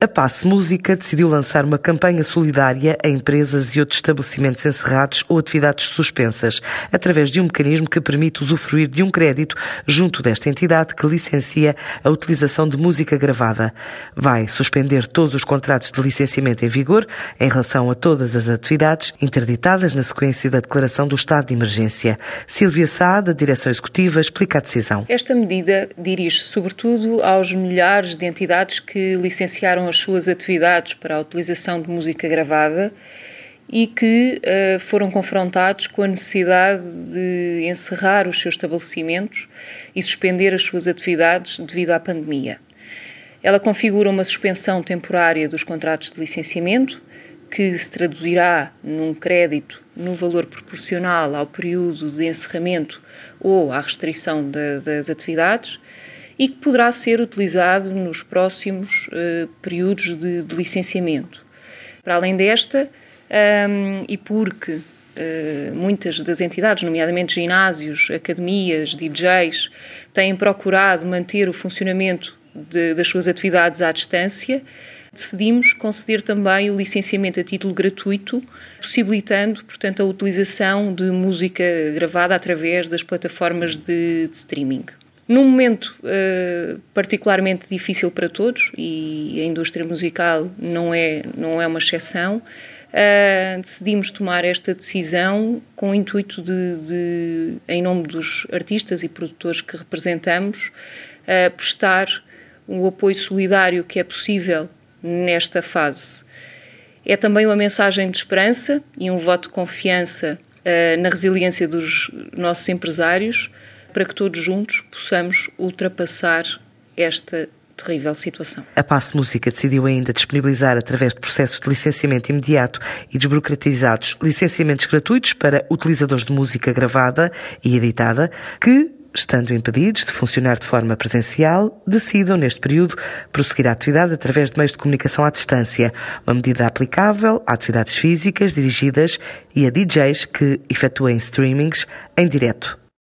A Passe Música decidiu lançar uma campanha solidária a empresas e outros estabelecimentos encerrados ou atividades suspensas, através de um mecanismo que permite usufruir de um crédito junto desta entidade que licencia a utilização de música gravada. Vai suspender todos os contratos de licenciamento em vigor em relação a todas as atividades interditadas na sequência da declaração do estado de emergência. Silvia Sá, da Direção Executiva, explica a decisão. Esta medida dirige-se sobretudo aos milhares de entidades que licenciaram as suas atividades para a utilização de música gravada e que uh, foram confrontados com a necessidade de encerrar os seus estabelecimentos e suspender as suas atividades devido à pandemia. Ela configura uma suspensão temporária dos contratos de licenciamento, que se traduzirá num crédito no valor proporcional ao período de encerramento ou à restrição de, das atividades e que poderá ser utilizado nos próximos uh, períodos de, de, licenciamento. Para além desta, um, e porque uh, muitas das entidades, nomeadamente ginásios, academias, DJs, têm procurado manter o funcionamento de, das suas atividades à distância, decidimos conceder também o licenciamento a título gratuito, possibilitando, portanto, a utilização de música gravada através das plataformas de, de streaming. Num momento uh, particularmente difícil para todos, e a indústria musical não é, não é uma exceção, uh, decidimos tomar esta decisão com o intuito de, de, em nome dos artistas e produtores que representamos, uh, prestar o apoio solidário que é possível nesta fase. É também uma mensagem de esperança e um voto de confiança na resiliência dos nossos empresários para que todos juntos possamos ultrapassar esta terrível situação. A Passe Música decidiu ainda disponibilizar, através de processos de licenciamento imediato e desburocratizados, licenciamentos gratuitos para utilizadores de música gravada e editada que estando impedidos de funcionar de forma presencial, decidam, neste período, prosseguir a atividade através de meios de comunicação à distância, uma medida aplicável a atividades físicas dirigidas e a DJs que efetuem streamings em direto